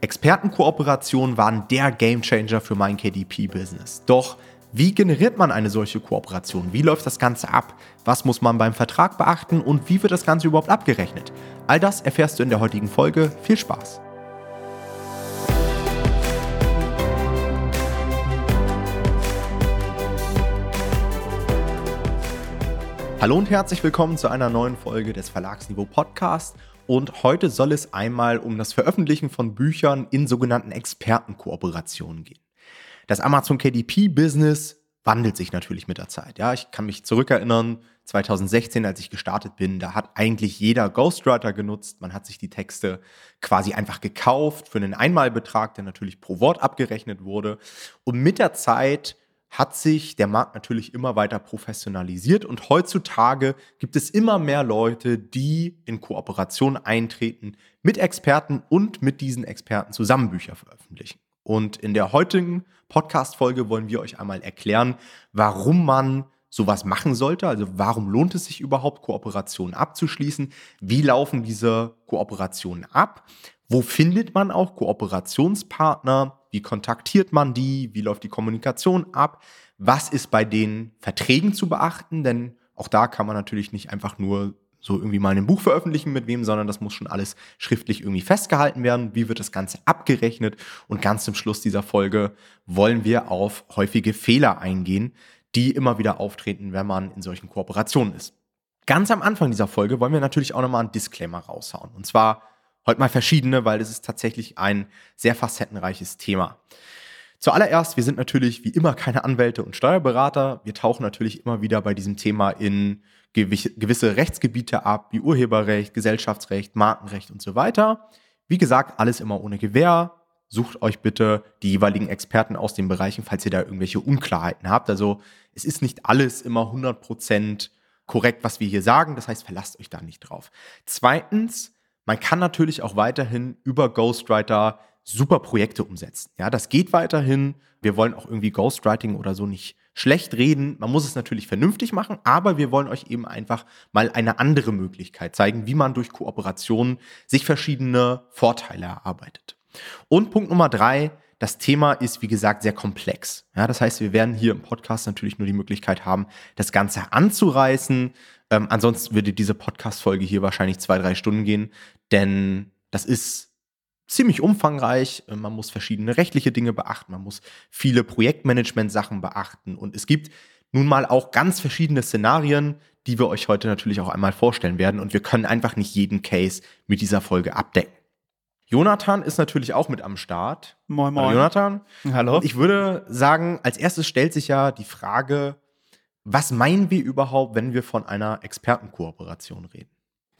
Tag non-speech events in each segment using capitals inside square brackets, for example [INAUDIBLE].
Expertenkooperationen waren der Gamechanger für mein KDP-Business. Doch wie generiert man eine solche Kooperation? Wie läuft das Ganze ab? Was muss man beim Vertrag beachten und wie wird das Ganze überhaupt abgerechnet? All das erfährst du in der heutigen Folge. Viel Spaß! Hallo und herzlich willkommen zu einer neuen Folge des Verlagsniveau Podcast. Und heute soll es einmal um das Veröffentlichen von Büchern in sogenannten Expertenkooperationen gehen. Das Amazon KDP-Business wandelt sich natürlich mit der Zeit. Ja, ich kann mich zurückerinnern, 2016, als ich gestartet bin, da hat eigentlich jeder Ghostwriter genutzt. Man hat sich die Texte quasi einfach gekauft für einen Einmalbetrag, der natürlich pro Wort abgerechnet wurde. Und mit der Zeit hat sich der Markt natürlich immer weiter professionalisiert und heutzutage gibt es immer mehr Leute, die in Kooperation eintreten mit Experten und mit diesen Experten zusammen Bücher veröffentlichen. Und in der heutigen Podcast-Folge wollen wir euch einmal erklären, warum man sowas machen sollte. Also warum lohnt es sich überhaupt, Kooperationen abzuschließen? Wie laufen diese Kooperationen ab? Wo findet man auch Kooperationspartner? Wie kontaktiert man die? Wie läuft die Kommunikation ab? Was ist bei den Verträgen zu beachten? Denn auch da kann man natürlich nicht einfach nur so irgendwie mal ein Buch veröffentlichen mit wem, sondern das muss schon alles schriftlich irgendwie festgehalten werden. Wie wird das Ganze abgerechnet? Und ganz zum Schluss dieser Folge wollen wir auf häufige Fehler eingehen, die immer wieder auftreten, wenn man in solchen Kooperationen ist. Ganz am Anfang dieser Folge wollen wir natürlich auch nochmal einen Disclaimer raushauen. Und zwar Heute mal verschiedene, weil es ist tatsächlich ein sehr facettenreiches Thema. Zuallererst, wir sind natürlich wie immer keine Anwälte und Steuerberater. Wir tauchen natürlich immer wieder bei diesem Thema in gewisse Rechtsgebiete ab, wie Urheberrecht, Gesellschaftsrecht, Markenrecht und so weiter. Wie gesagt, alles immer ohne Gewähr. Sucht euch bitte die jeweiligen Experten aus den Bereichen, falls ihr da irgendwelche Unklarheiten habt. Also es ist nicht alles immer 100% korrekt, was wir hier sagen. Das heißt, verlasst euch da nicht drauf. Zweitens, man kann natürlich auch weiterhin über Ghostwriter super Projekte umsetzen. Ja, das geht weiterhin. Wir wollen auch irgendwie Ghostwriting oder so nicht schlecht reden. Man muss es natürlich vernünftig machen, aber wir wollen euch eben einfach mal eine andere Möglichkeit zeigen, wie man durch Kooperationen sich verschiedene Vorteile erarbeitet. Und Punkt Nummer drei, das Thema ist, wie gesagt, sehr komplex. Ja, das heißt, wir werden hier im Podcast natürlich nur die Möglichkeit haben, das Ganze anzureißen. Ähm, ansonsten würde diese Podcast-Folge hier wahrscheinlich zwei, drei Stunden gehen, denn das ist ziemlich umfangreich. Äh, man muss verschiedene rechtliche Dinge beachten, man muss viele Projektmanagement-Sachen beachten und es gibt nun mal auch ganz verschiedene Szenarien, die wir euch heute natürlich auch einmal vorstellen werden und wir können einfach nicht jeden Case mit dieser Folge abdecken. Jonathan ist natürlich auch mit am Start. Moin, moin. Hallo Jonathan. Hallo. Und ich würde sagen, als erstes stellt sich ja die Frage, was meinen wir überhaupt, wenn wir von einer Expertenkooperation reden?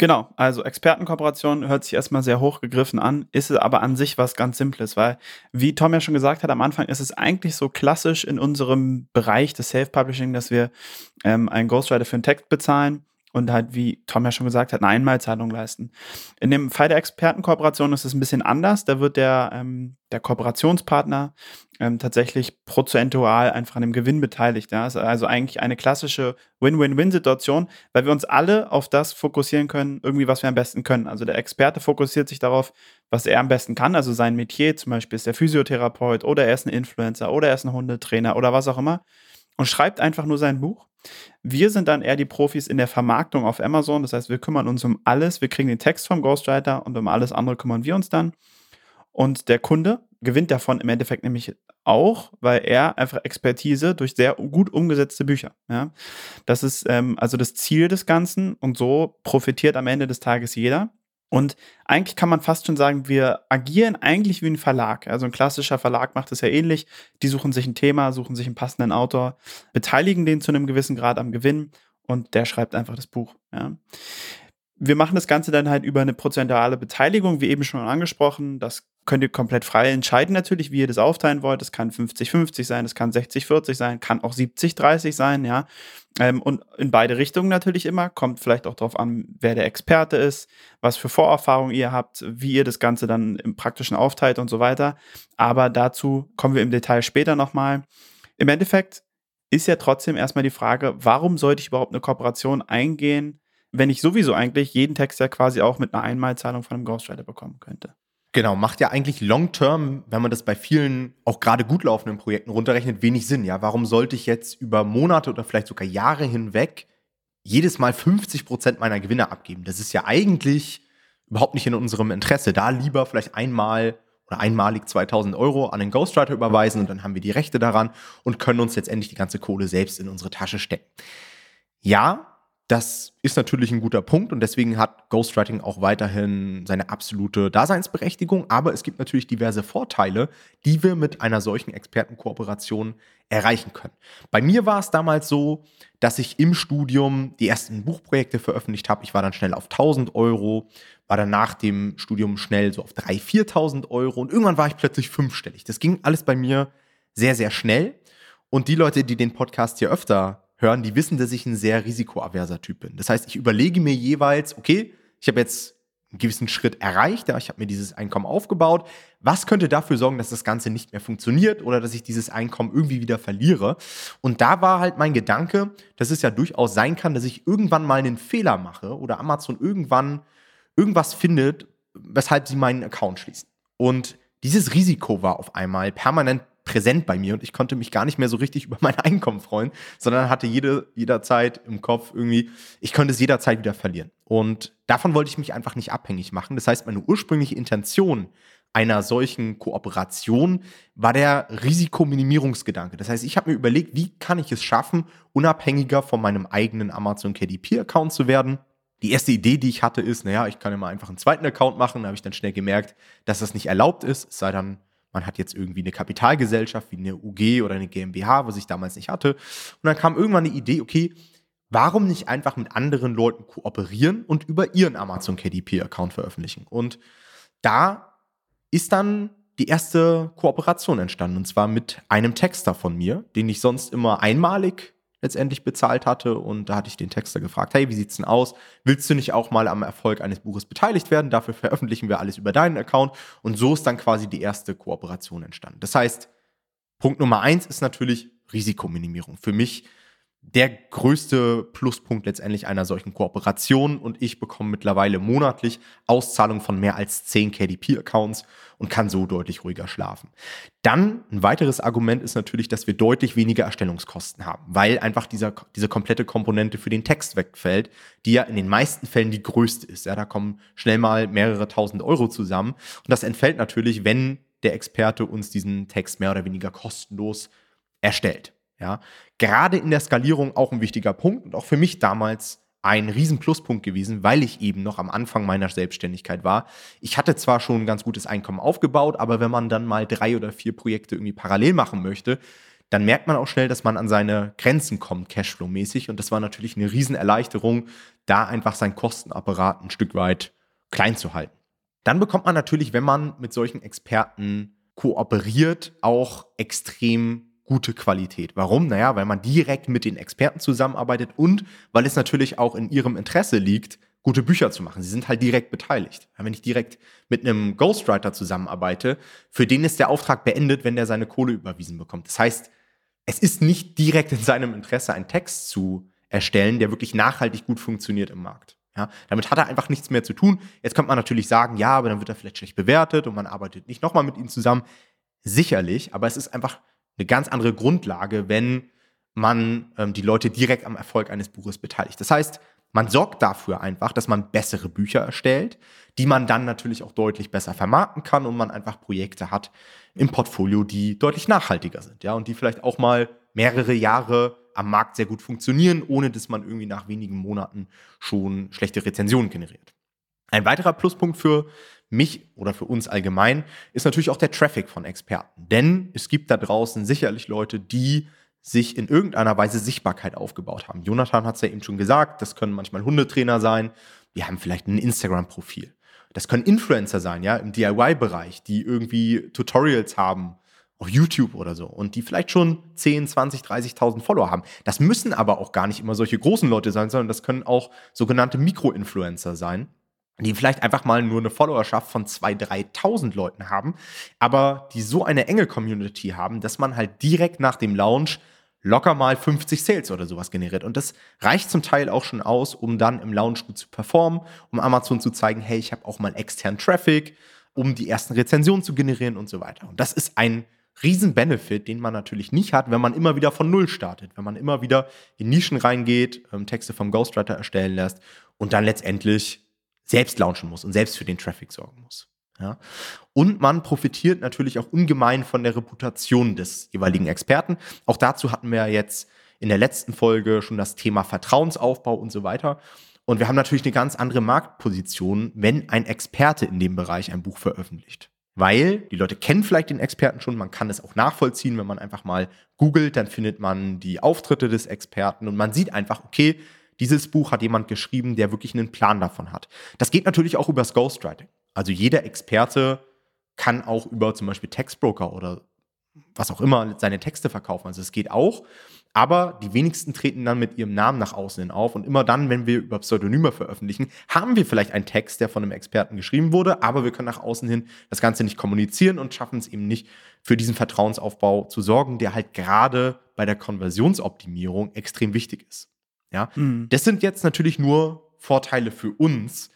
Genau, also Expertenkooperation hört sich erstmal sehr hochgegriffen an, ist aber an sich was ganz Simples, weil, wie Tom ja schon gesagt hat am Anfang, ist es eigentlich so klassisch in unserem Bereich des Self-Publishing, dass wir ähm, einen Ghostwriter für einen Text bezahlen und halt, wie Tom ja schon gesagt hat, eine Einmalzahlung leisten. In dem Fall der Expertenkooperation ist es ein bisschen anders. Da wird der, ähm, der Kooperationspartner ähm, tatsächlich prozentual einfach an dem Gewinn beteiligt. Ja? also eigentlich eine klassische Win-Win-Win-Situation, weil wir uns alle auf das fokussieren können, irgendwie, was wir am besten können. Also der Experte fokussiert sich darauf, was er am besten kann, also sein Metier, zum Beispiel ist der Physiotherapeut oder er ist ein Influencer oder er ist ein Hundetrainer oder was auch immer und schreibt einfach nur sein Buch. Wir sind dann eher die Profis in der Vermarktung auf Amazon. Das heißt, wir kümmern uns um alles. Wir kriegen den Text vom Ghostwriter und um alles andere kümmern wir uns dann. Und der Kunde gewinnt davon im Endeffekt nämlich auch, weil er einfach Expertise durch sehr gut umgesetzte Bücher. Ja? Das ist ähm, also das Ziel des Ganzen und so profitiert am Ende des Tages jeder. Und eigentlich kann man fast schon sagen, wir agieren eigentlich wie ein Verlag. Also ein klassischer Verlag macht es ja ähnlich. Die suchen sich ein Thema, suchen sich einen passenden Autor, beteiligen den zu einem gewissen Grad am Gewinn und der schreibt einfach das Buch. Ja. Wir machen das Ganze dann halt über eine prozentuale Beteiligung, wie eben schon angesprochen. Das könnt ihr komplett frei entscheiden natürlich, wie ihr das aufteilen wollt. Das kann 50-50 sein, das kann 60-40 sein, kann auch 70-30 sein, ja. Ähm, und in beide Richtungen natürlich immer. Kommt vielleicht auch darauf an, wer der Experte ist, was für Vorerfahrungen ihr habt, wie ihr das Ganze dann im praktischen aufteilt und so weiter. Aber dazu kommen wir im Detail später nochmal. Im Endeffekt ist ja trotzdem erstmal die Frage, warum sollte ich überhaupt eine Kooperation eingehen, wenn ich sowieso eigentlich jeden Text ja quasi auch mit einer Einmalzahlung von einem Ghostwriter bekommen könnte. Genau, macht ja eigentlich long-term, wenn man das bei vielen auch gerade gut laufenden Projekten runterrechnet, wenig Sinn. Ja, warum sollte ich jetzt über Monate oder vielleicht sogar Jahre hinweg jedes Mal 50 Prozent meiner Gewinne abgeben? Das ist ja eigentlich überhaupt nicht in unserem Interesse. Da lieber vielleicht einmal oder einmalig 2000 Euro an den Ghostwriter überweisen und dann haben wir die Rechte daran und können uns letztendlich die ganze Kohle selbst in unsere Tasche stecken. Ja, das ist natürlich ein guter Punkt und deswegen hat Ghostwriting auch weiterhin seine absolute Daseinsberechtigung. Aber es gibt natürlich diverse Vorteile, die wir mit einer solchen Expertenkooperation erreichen können. Bei mir war es damals so, dass ich im Studium die ersten Buchprojekte veröffentlicht habe. Ich war dann schnell auf 1000 Euro, war dann nach dem Studium schnell so auf 3.000, 4.000 Euro und irgendwann war ich plötzlich fünfstellig. Das ging alles bei mir sehr, sehr schnell. Und die Leute, die den Podcast hier öfter hören, die wissen, dass ich ein sehr risikoaverser Typ bin. Das heißt, ich überlege mir jeweils, okay, ich habe jetzt einen gewissen Schritt erreicht, ja, ich habe mir dieses Einkommen aufgebaut. Was könnte dafür sorgen, dass das Ganze nicht mehr funktioniert oder dass ich dieses Einkommen irgendwie wieder verliere? Und da war halt mein Gedanke, dass es ja durchaus sein kann, dass ich irgendwann mal einen Fehler mache oder Amazon irgendwann irgendwas findet, weshalb sie meinen Account schließen. Und dieses Risiko war auf einmal permanent präsent bei mir und ich konnte mich gar nicht mehr so richtig [LAUGHS] über mein Einkommen freuen, sondern hatte jede, jederzeit im Kopf irgendwie, ich könnte es jederzeit wieder verlieren. Und davon wollte ich mich einfach nicht abhängig machen. Das heißt, meine ursprüngliche Intention einer solchen Kooperation war der Risikominimierungsgedanke. Das heißt, ich habe mir überlegt, wie kann ich es schaffen, unabhängiger von meinem eigenen Amazon KDP-Account zu werden. Die erste Idee, die ich hatte, ist, naja, ich kann ja mal einfach einen zweiten Account machen. Da habe ich dann schnell gemerkt, dass das nicht erlaubt ist, es sei dann man hat jetzt irgendwie eine Kapitalgesellschaft wie eine UG oder eine GmbH, was ich damals nicht hatte. Und dann kam irgendwann die Idee, okay, warum nicht einfach mit anderen Leuten kooperieren und über ihren Amazon KDP-Account veröffentlichen? Und da ist dann die erste Kooperation entstanden, und zwar mit einem Texter von mir, den ich sonst immer einmalig letztendlich bezahlt hatte. Und da hatte ich den Texter gefragt, hey, wie sieht's denn aus? Willst du nicht auch mal am Erfolg eines Buches beteiligt werden? Dafür veröffentlichen wir alles über deinen Account. Und so ist dann quasi die erste Kooperation entstanden. Das heißt, Punkt Nummer eins ist natürlich Risikominimierung. Für mich der größte Pluspunkt letztendlich einer solchen Kooperation und ich bekomme mittlerweile monatlich Auszahlungen von mehr als 10 KDP-Accounts und kann so deutlich ruhiger schlafen. Dann ein weiteres Argument ist natürlich, dass wir deutlich weniger Erstellungskosten haben, weil einfach dieser, diese komplette Komponente für den Text wegfällt, die ja in den meisten Fällen die größte ist. Ja, da kommen schnell mal mehrere tausend Euro zusammen und das entfällt natürlich, wenn der Experte uns diesen Text mehr oder weniger kostenlos erstellt. Ja, gerade in der Skalierung auch ein wichtiger Punkt und auch für mich damals ein riesen Pluspunkt gewesen, weil ich eben noch am Anfang meiner Selbstständigkeit war. Ich hatte zwar schon ein ganz gutes Einkommen aufgebaut, aber wenn man dann mal drei oder vier Projekte irgendwie parallel machen möchte, dann merkt man auch schnell, dass man an seine Grenzen kommt, Cashflow-mäßig. Und das war natürlich eine Riesenerleichterung, da einfach seinen Kostenapparat ein Stück weit klein zu halten. Dann bekommt man natürlich, wenn man mit solchen Experten kooperiert, auch extrem gute Qualität. Warum? Naja, weil man direkt mit den Experten zusammenarbeitet und weil es natürlich auch in ihrem Interesse liegt, gute Bücher zu machen. Sie sind halt direkt beteiligt. Wenn ich direkt mit einem Ghostwriter zusammenarbeite, für den ist der Auftrag beendet, wenn der seine Kohle überwiesen bekommt. Das heißt, es ist nicht direkt in seinem Interesse, einen Text zu erstellen, der wirklich nachhaltig gut funktioniert im Markt. Ja, damit hat er einfach nichts mehr zu tun. Jetzt könnte man natürlich sagen, ja, aber dann wird er vielleicht schlecht bewertet und man arbeitet nicht nochmal mit ihm zusammen. Sicherlich, aber es ist einfach eine ganz andere Grundlage, wenn man ähm, die Leute direkt am Erfolg eines Buches beteiligt. Das heißt, man sorgt dafür einfach, dass man bessere Bücher erstellt, die man dann natürlich auch deutlich besser vermarkten kann und man einfach Projekte hat im Portfolio, die deutlich nachhaltiger sind, ja, und die vielleicht auch mal mehrere Jahre am Markt sehr gut funktionieren, ohne dass man irgendwie nach wenigen Monaten schon schlechte Rezensionen generiert. Ein weiterer Pluspunkt für mich oder für uns allgemein, ist natürlich auch der Traffic von Experten. Denn es gibt da draußen sicherlich Leute, die sich in irgendeiner Weise Sichtbarkeit aufgebaut haben. Jonathan hat es ja eben schon gesagt, das können manchmal Hundetrainer sein, die haben vielleicht ein Instagram-Profil. Das können Influencer sein, ja, im DIY-Bereich, die irgendwie Tutorials haben auf YouTube oder so und die vielleicht schon 10, 20, 30.000 Follower haben. Das müssen aber auch gar nicht immer solche großen Leute sein, sondern das können auch sogenannte Mikro-Influencer sein die vielleicht einfach mal nur eine Followerschaft von 2.000, 3.000 Leuten haben, aber die so eine enge Community haben, dass man halt direkt nach dem Launch locker mal 50 Sales oder sowas generiert. Und das reicht zum Teil auch schon aus, um dann im Launch gut zu performen, um Amazon zu zeigen, hey, ich habe auch mal externen Traffic. um die ersten Rezensionen zu generieren und so weiter. Und das ist ein Riesen-Benefit, den man natürlich nicht hat, wenn man immer wieder von Null startet, wenn man immer wieder in Nischen reingeht, ähm, Texte vom Ghostwriter erstellen lässt und dann letztendlich selbst launchen muss und selbst für den Traffic sorgen muss. Ja. Und man profitiert natürlich auch ungemein von der Reputation des jeweiligen Experten. Auch dazu hatten wir jetzt in der letzten Folge schon das Thema Vertrauensaufbau und so weiter. Und wir haben natürlich eine ganz andere Marktposition, wenn ein Experte in dem Bereich ein Buch veröffentlicht. Weil die Leute kennen vielleicht den Experten schon, man kann es auch nachvollziehen, wenn man einfach mal googelt, dann findet man die Auftritte des Experten und man sieht einfach, okay, dieses Buch hat jemand geschrieben, der wirklich einen Plan davon hat. Das geht natürlich auch übers Ghostwriting. Also jeder Experte kann auch über zum Beispiel Textbroker oder was auch immer seine Texte verkaufen. Also es geht auch. Aber die wenigsten treten dann mit ihrem Namen nach außen hin auf. Und immer dann, wenn wir über Pseudonyme veröffentlichen, haben wir vielleicht einen Text, der von einem Experten geschrieben wurde, aber wir können nach außen hin das Ganze nicht kommunizieren und schaffen es eben nicht, für diesen Vertrauensaufbau zu sorgen, der halt gerade bei der Konversionsoptimierung extrem wichtig ist. Ja, mhm. das sind jetzt natürlich nur Vorteile für uns,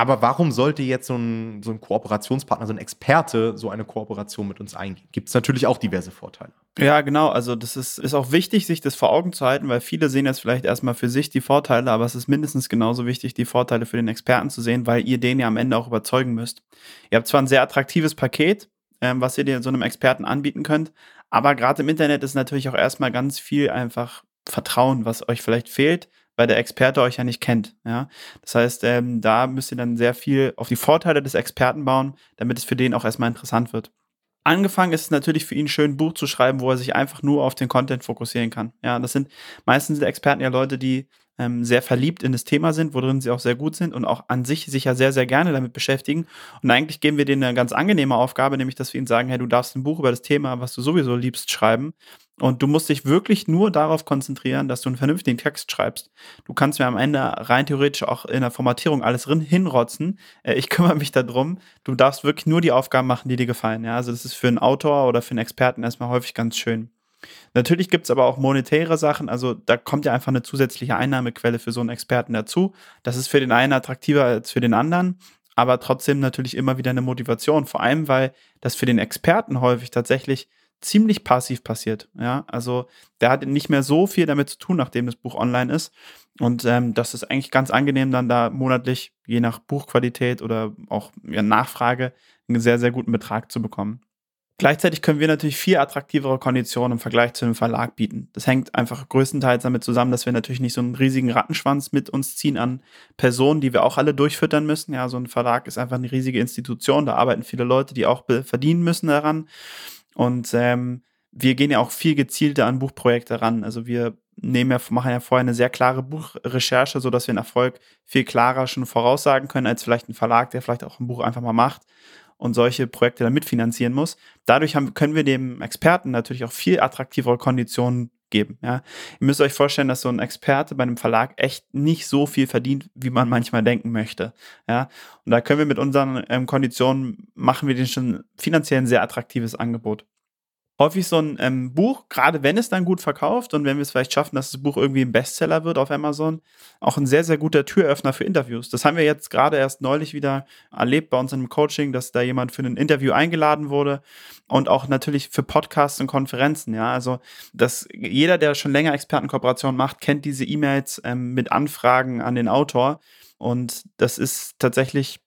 aber warum sollte jetzt so ein, so ein Kooperationspartner, so ein Experte so eine Kooperation mit uns eingehen? Gibt es natürlich auch diverse Vorteile. Ja, genau. Also das ist, ist auch wichtig, sich das vor Augen zu halten, weil viele sehen jetzt vielleicht erstmal für sich die Vorteile, aber es ist mindestens genauso wichtig, die Vorteile für den Experten zu sehen, weil ihr den ja am Ende auch überzeugen müsst. Ihr habt zwar ein sehr attraktives Paket, ähm, was ihr dir so einem Experten anbieten könnt, aber gerade im Internet ist natürlich auch erstmal ganz viel einfach Vertrauen, was euch vielleicht fehlt weil der Experte euch ja nicht kennt. Ja? Das heißt, ähm, da müsst ihr dann sehr viel auf die Vorteile des Experten bauen, damit es für den auch erstmal interessant wird. Angefangen ist es natürlich für ihn schön, ein Buch zu schreiben, wo er sich einfach nur auf den Content fokussieren kann. Ja, das sind meistens sind Experten ja Leute, die ähm, sehr verliebt in das Thema sind, worin sie auch sehr gut sind und auch an sich sich ja sehr, sehr gerne damit beschäftigen. Und eigentlich geben wir denen eine ganz angenehme Aufgabe, nämlich, dass wir ihnen sagen, hey, du darfst ein Buch über das Thema, was du sowieso liebst, schreiben. Und du musst dich wirklich nur darauf konzentrieren, dass du einen vernünftigen Text schreibst. Du kannst mir am Ende rein theoretisch auch in der Formatierung alles hinrotzen. Äh, ich [LAUGHS] kümmere mich darum. Du darfst wirklich nur die Aufgaben machen, die dir gefallen. Ja, also das ist für einen Autor oder für einen Experten erstmal häufig ganz schön. Natürlich gibt es aber auch monetäre Sachen, also da kommt ja einfach eine zusätzliche Einnahmequelle für so einen Experten dazu. Das ist für den einen attraktiver als für den anderen, aber trotzdem natürlich immer wieder eine Motivation, vor allem weil das für den Experten häufig tatsächlich ziemlich passiv passiert. Ja, also der hat nicht mehr so viel damit zu tun, nachdem das Buch online ist. Und ähm, das ist eigentlich ganz angenehm, dann da monatlich, je nach Buchqualität oder auch ja, Nachfrage, einen sehr, sehr guten Betrag zu bekommen. Gleichzeitig können wir natürlich viel attraktivere Konditionen im Vergleich zu einem Verlag bieten. Das hängt einfach größtenteils damit zusammen, dass wir natürlich nicht so einen riesigen Rattenschwanz mit uns ziehen an Personen, die wir auch alle durchfüttern müssen. Ja, so ein Verlag ist einfach eine riesige Institution, da arbeiten viele Leute, die auch verdienen müssen daran. Und ähm, wir gehen ja auch viel gezielter an Buchprojekte ran. Also wir nehmen ja, machen ja vorher eine sehr klare Buchrecherche, sodass wir den Erfolg viel klarer schon voraussagen können, als vielleicht ein Verlag, der vielleicht auch ein Buch einfach mal macht und solche Projekte dann mitfinanzieren muss. Dadurch haben, können wir dem Experten natürlich auch viel attraktivere Konditionen geben. Ja. Ihr müsst euch vorstellen, dass so ein Experte bei einem Verlag echt nicht so viel verdient, wie man manchmal denken möchte. Ja. Und da können wir mit unseren ähm, Konditionen machen wir den schon finanziell ein sehr attraktives Angebot häufig so ein ähm, Buch, gerade wenn es dann gut verkauft und wenn wir es vielleicht schaffen, dass das Buch irgendwie ein Bestseller wird auf Amazon, auch ein sehr, sehr guter Türöffner für Interviews. Das haben wir jetzt gerade erst neulich wieder erlebt bei uns im Coaching, dass da jemand für ein Interview eingeladen wurde und auch natürlich für Podcasts und Konferenzen. Ja, also dass jeder, der schon länger Expertenkooperation macht, kennt diese E-Mails ähm, mit Anfragen an den Autor. Und das ist tatsächlich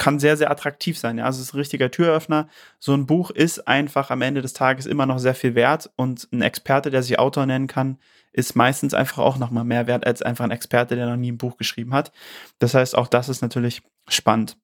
kann sehr, sehr attraktiv sein. Ja? Also es ist ein richtiger Türöffner. So ein Buch ist einfach am Ende des Tages immer noch sehr viel wert und ein Experte, der sich Autor nennen kann, ist meistens einfach auch nochmal mehr wert als einfach ein Experte, der noch nie ein Buch geschrieben hat. Das heißt, auch das ist natürlich spannend.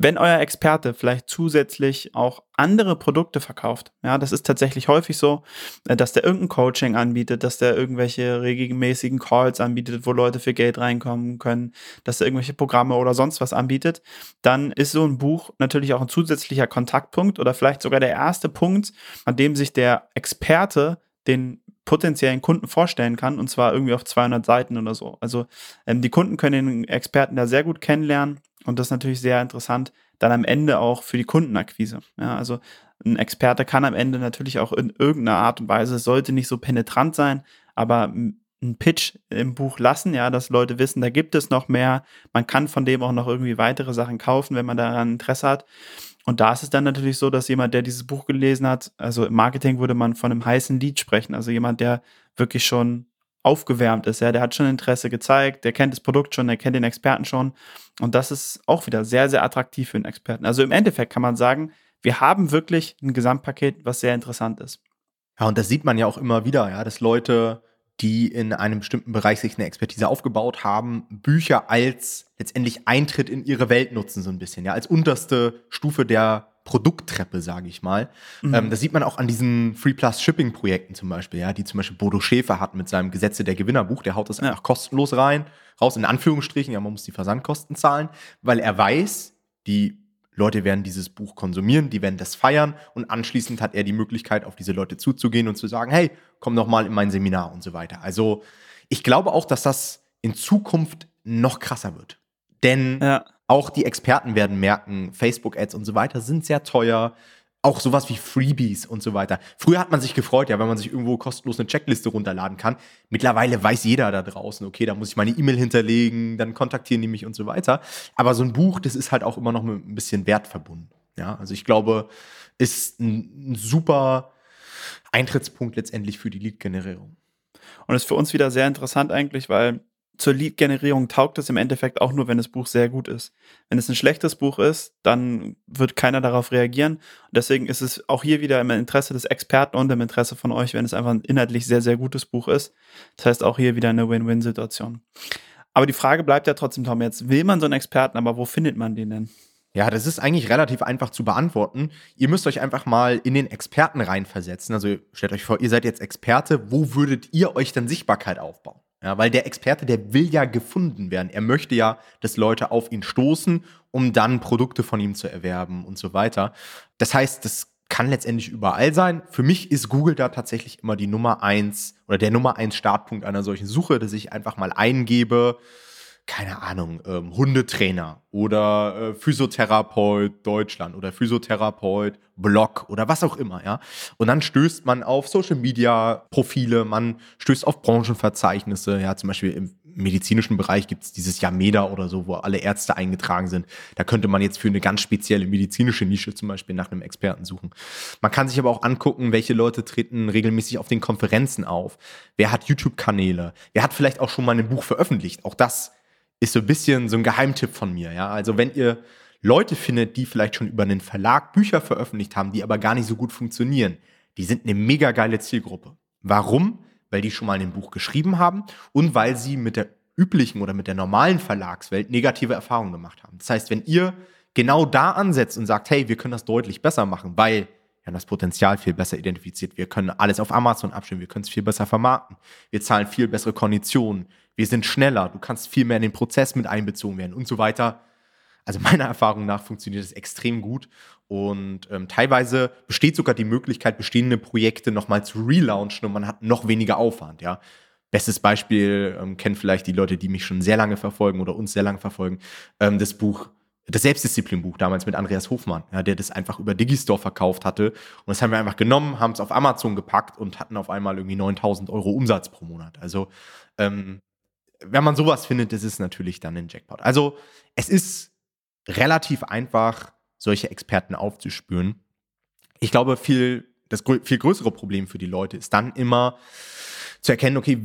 Wenn euer Experte vielleicht zusätzlich auch andere Produkte verkauft, ja, das ist tatsächlich häufig so, äh, dass der irgendein Coaching anbietet, dass der irgendwelche regelmäßigen Calls anbietet, wo Leute für Geld reinkommen können, dass er irgendwelche Programme oder sonst was anbietet, dann ist so ein Buch natürlich auch ein zusätzlicher Kontaktpunkt oder vielleicht sogar der erste Punkt, an dem sich der Experte den potenziellen Kunden vorstellen kann und zwar irgendwie auf 200 Seiten oder so. Also ähm, die Kunden können den Experten da sehr gut kennenlernen und das ist natürlich sehr interessant, dann am Ende auch für die Kundenakquise. Ja, also ein Experte kann am Ende natürlich auch in irgendeiner Art und Weise, sollte nicht so penetrant sein, aber einen Pitch im Buch lassen, ja, dass Leute wissen, da gibt es noch mehr. Man kann von dem auch noch irgendwie weitere Sachen kaufen, wenn man daran Interesse hat. Und da ist es dann natürlich so, dass jemand, der dieses Buch gelesen hat, also im Marketing würde man von einem heißen Lied sprechen, also jemand, der wirklich schon aufgewärmt ist, ja, der hat schon Interesse gezeigt, der kennt das Produkt schon, der kennt den Experten schon. Und das ist auch wieder sehr, sehr attraktiv für einen Experten. Also im Endeffekt kann man sagen, wir haben wirklich ein Gesamtpaket, was sehr interessant ist. Ja, und das sieht man ja auch immer wieder, ja, dass Leute, die in einem bestimmten Bereich sich eine Expertise aufgebaut haben, Bücher als letztendlich Eintritt in ihre Welt nutzen, so ein bisschen, ja, als unterste Stufe der Produkttreppe, sage ich mal. Mhm. Ähm, das sieht man auch an diesen Free Plus Shipping Projekten zum Beispiel, ja, die zum Beispiel Bodo Schäfer hat mit seinem Gesetze der Gewinnerbuch, der haut das einfach kostenlos rein, raus in Anführungsstrichen, ja, man muss die Versandkosten zahlen, weil er weiß, die Leute werden dieses Buch konsumieren, die werden das feiern und anschließend hat er die Möglichkeit, auf diese Leute zuzugehen und zu sagen, hey, komm doch mal in mein Seminar und so weiter. Also ich glaube auch, dass das in Zukunft noch krasser wird. Denn ja. Auch die Experten werden merken, Facebook-Ads und so weiter sind sehr teuer auch sowas wie Freebies und so weiter. Früher hat man sich gefreut, ja, wenn man sich irgendwo kostenlos eine Checkliste runterladen kann. Mittlerweile weiß jeder da draußen, okay, da muss ich meine E-Mail hinterlegen, dann kontaktieren die mich und so weiter. Aber so ein Buch, das ist halt auch immer noch mit ein bisschen Wert verbunden. Ja, also ich glaube, ist ein, ein super Eintrittspunkt letztendlich für die Lead-Generierung. Und ist für uns wieder sehr interessant eigentlich, weil zur Lead-Generierung taugt es im Endeffekt auch nur, wenn das Buch sehr gut ist. Wenn es ein schlechtes Buch ist, dann wird keiner darauf reagieren. Und deswegen ist es auch hier wieder im Interesse des Experten und im Interesse von euch, wenn es einfach ein inhaltlich sehr, sehr gutes Buch ist. Das heißt auch hier wieder eine Win-Win-Situation. Aber die Frage bleibt ja trotzdem, Tom, jetzt will man so einen Experten, aber wo findet man den denn? Ja, das ist eigentlich relativ einfach zu beantworten. Ihr müsst euch einfach mal in den Experten reinversetzen. Also stellt euch vor, ihr seid jetzt Experte. Wo würdet ihr euch dann Sichtbarkeit aufbauen? Ja, weil der Experte, der will ja gefunden werden. Er möchte ja, dass Leute auf ihn stoßen, um dann Produkte von ihm zu erwerben und so weiter. Das heißt, das kann letztendlich überall sein. Für mich ist Google da tatsächlich immer die Nummer eins oder der Nummer eins Startpunkt einer solchen Suche, dass ich einfach mal eingebe, keine Ahnung, ähm, Hundetrainer oder äh, Physiotherapeut Deutschland oder Physiotherapeut Blog oder was auch immer, ja. Und dann stößt man auf Social Media Profile, man stößt auf Branchenverzeichnisse, ja, zum Beispiel im medizinischen Bereich gibt es dieses Yameda oder so, wo alle Ärzte eingetragen sind. Da könnte man jetzt für eine ganz spezielle medizinische Nische zum Beispiel nach einem Experten suchen. Man kann sich aber auch angucken, welche Leute treten regelmäßig auf den Konferenzen auf. Wer hat YouTube-Kanäle? Wer hat vielleicht auch schon mal ein Buch veröffentlicht? Auch das ist so ein bisschen so ein Geheimtipp von mir. Ja? Also wenn ihr Leute findet, die vielleicht schon über einen Verlag Bücher veröffentlicht haben, die aber gar nicht so gut funktionieren, die sind eine mega geile Zielgruppe. Warum? Weil die schon mal ein Buch geschrieben haben und weil sie mit der üblichen oder mit der normalen Verlagswelt negative Erfahrungen gemacht haben. Das heißt, wenn ihr genau da ansetzt und sagt, hey, wir können das deutlich besser machen, weil wir haben das Potenzial viel besser identifiziert, wir können alles auf Amazon abstellen, wir können es viel besser vermarkten, wir zahlen viel bessere Konditionen, wir sind schneller, du kannst viel mehr in den Prozess mit einbezogen werden und so weiter. Also meiner [LAUGHS] Erfahrung nach funktioniert das extrem gut und ähm, teilweise besteht sogar die Möglichkeit, bestehende Projekte nochmal zu relaunchen und man hat noch weniger Aufwand, ja. Bestes Beispiel ähm, kennen vielleicht die Leute, die mich schon sehr lange verfolgen oder uns sehr lange verfolgen, ähm, das Buch das Selbstdisziplinbuch damals mit Andreas Hofmann, ja, der das einfach über Digistore verkauft hatte. Und das haben wir einfach genommen, haben es auf Amazon gepackt und hatten auf einmal irgendwie 9000 Euro Umsatz pro Monat. Also ähm, wenn man sowas findet, ist natürlich dann ein Jackpot. Also es ist relativ einfach, solche Experten aufzuspüren. Ich glaube, viel, das viel größere Problem für die Leute ist dann immer zu erkennen, okay,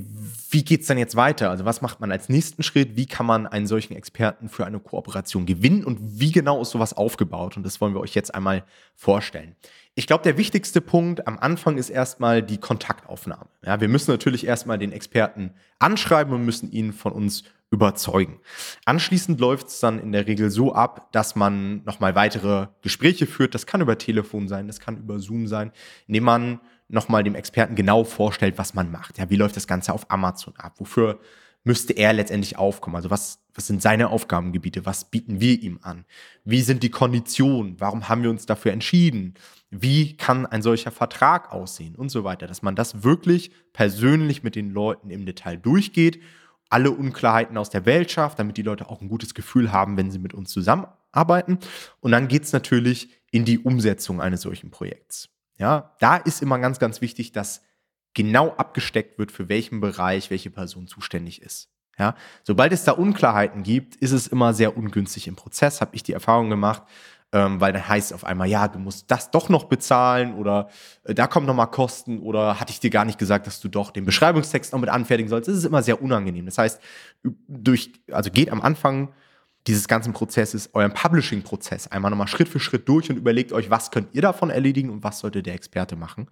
wie geht's dann jetzt weiter? Also was macht man als nächsten Schritt? Wie kann man einen solchen Experten für eine Kooperation gewinnen und wie genau ist sowas aufgebaut? Und das wollen wir euch jetzt einmal vorstellen. Ich glaube, der wichtigste Punkt am Anfang ist erstmal die Kontaktaufnahme. Ja, wir müssen natürlich erstmal den Experten anschreiben und müssen ihn von uns überzeugen. Anschließend läuft es dann in der Regel so ab, dass man nochmal weitere Gespräche führt. Das kann über Telefon sein, das kann über Zoom sein, indem man nochmal dem Experten genau vorstellt, was man macht. Ja, wie läuft das Ganze auf Amazon ab? Wofür müsste er letztendlich aufkommen? Also was, was sind seine Aufgabengebiete? Was bieten wir ihm an? Wie sind die Konditionen? Warum haben wir uns dafür entschieden? Wie kann ein solcher Vertrag aussehen und so weiter? Dass man das wirklich persönlich mit den Leuten im Detail durchgeht, alle Unklarheiten aus der Welt schafft, damit die Leute auch ein gutes Gefühl haben, wenn sie mit uns zusammenarbeiten. Und dann geht es natürlich in die Umsetzung eines solchen Projekts. Ja, da ist immer ganz, ganz wichtig, dass genau abgesteckt wird, für welchen Bereich welche Person zuständig ist. Ja, sobald es da Unklarheiten gibt, ist es immer sehr ungünstig im Prozess, habe ich die Erfahrung gemacht. ähm, weil dann heißt es auf einmal, ja, du musst das doch noch bezahlen oder äh, da kommen nochmal Kosten oder hatte ich dir gar nicht gesagt, dass du doch den Beschreibungstext noch mit anfertigen sollst. Das ist immer sehr unangenehm. Das heißt, durch, also geht am Anfang dieses ganzen Prozesses, euren Publishing-Prozess einmal nochmal Schritt für Schritt durch und überlegt euch, was könnt ihr davon erledigen und was sollte der Experte machen.